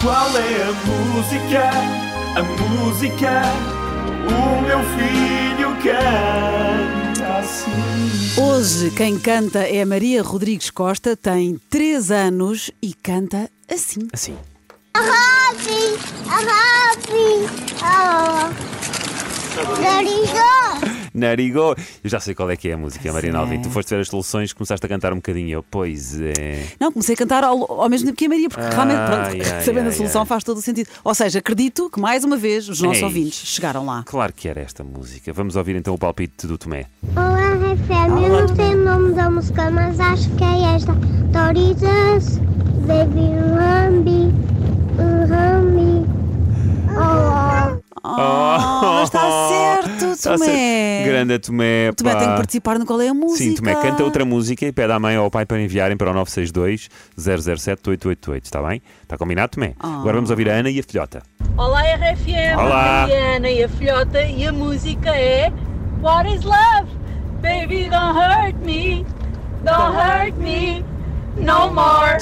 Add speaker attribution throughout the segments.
Speaker 1: Qual é a música? A música? O meu filho canta assim.
Speaker 2: Hoje quem canta é a Maria Rodrigues Costa, tem 3 anos e canta assim.
Speaker 3: Assim.
Speaker 4: happy, I'm happy. Oh.
Speaker 3: Narigo. Eu já sei qual é que é a música, Marina
Speaker 2: é.
Speaker 3: Alvim. Tu foste ver as soluções, começaste a cantar um bocadinho. Eu, pois é.
Speaker 2: Não, comecei a cantar ao, ao mesmo tempo que a Maria, porque realmente, pronto,
Speaker 3: ai,
Speaker 2: sabendo
Speaker 3: ai,
Speaker 2: a solução
Speaker 3: ai.
Speaker 2: faz todo o sentido. Ou seja, acredito que mais uma vez os nossos
Speaker 3: Ei.
Speaker 2: ouvintes chegaram lá.
Speaker 3: Claro que era esta música. Vamos ouvir então o palpite do Tomé.
Speaker 4: Olá, RFM. Eu não sei o nome da música, mas acho que é esta. Doritos, baby, Rambi, Rambi. Oh,
Speaker 2: Oh, está certo, Tomé.
Speaker 3: certo. Grande Tomé.
Speaker 2: Tomé
Speaker 3: pá.
Speaker 2: tem que participar no Qual é a Música.
Speaker 3: Sim, Tomé, canta outra música e pede à mãe ou ao pai para enviarem para o 962 007 888. Está bem? Está combinado, Tomé? Agora vamos ouvir a Ana e a filhota.
Speaker 5: Olá RFM,
Speaker 3: Olá.
Speaker 5: aqui é a Ana e a filhota e a música é What is love? Baby don't hurt me, don't hurt me no more.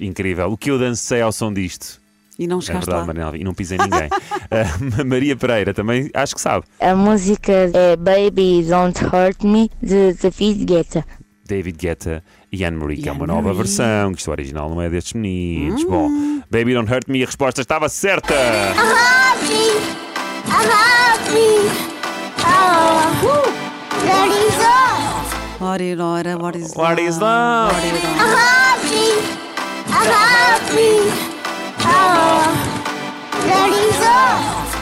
Speaker 3: Incrível. O que eu dancei ao som disto.
Speaker 2: E não
Speaker 3: É
Speaker 2: chegaste
Speaker 3: verdade,
Speaker 2: lá.
Speaker 3: Alvim. E não pisei ninguém. Ah, Maria Pereira também acho que sabe.
Speaker 6: A música é Baby Don't Hurt Me de David Guetta.
Speaker 3: David Guetta e Anne-Marie, que é uma nova versão, que isto original não é destes meninos. Bom, Baby Don't Hurt Me, a resposta estava certa!
Speaker 4: happy, I'm happy. Oh, there you go.
Speaker 2: Ora, e ora, what is
Speaker 3: What is love?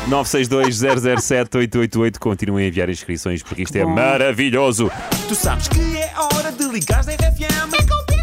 Speaker 3: 962-007-888. Continuem a enviar inscrições porque isto é maravilhoso.
Speaker 1: Tu sabes que é hora de ligar na RFM. É complicado.